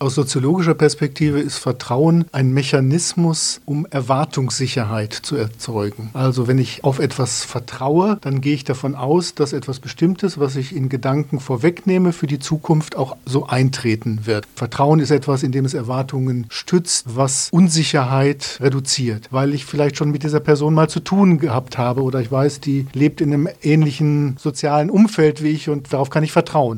Aus soziologischer Perspektive ist Vertrauen ein Mechanismus, um Erwartungssicherheit zu erzeugen. Also wenn ich auf etwas vertraue, dann gehe ich davon aus, dass etwas Bestimmtes, was ich in Gedanken vorwegnehme, für die Zukunft auch so eintreten wird. Vertrauen ist etwas, in dem es Erwartungen stützt, was Unsicherheit reduziert, weil ich vielleicht schon mit dieser Person mal zu tun gehabt habe oder ich weiß, die lebt in einem ähnlichen sozialen Umfeld wie ich und darauf kann ich vertrauen.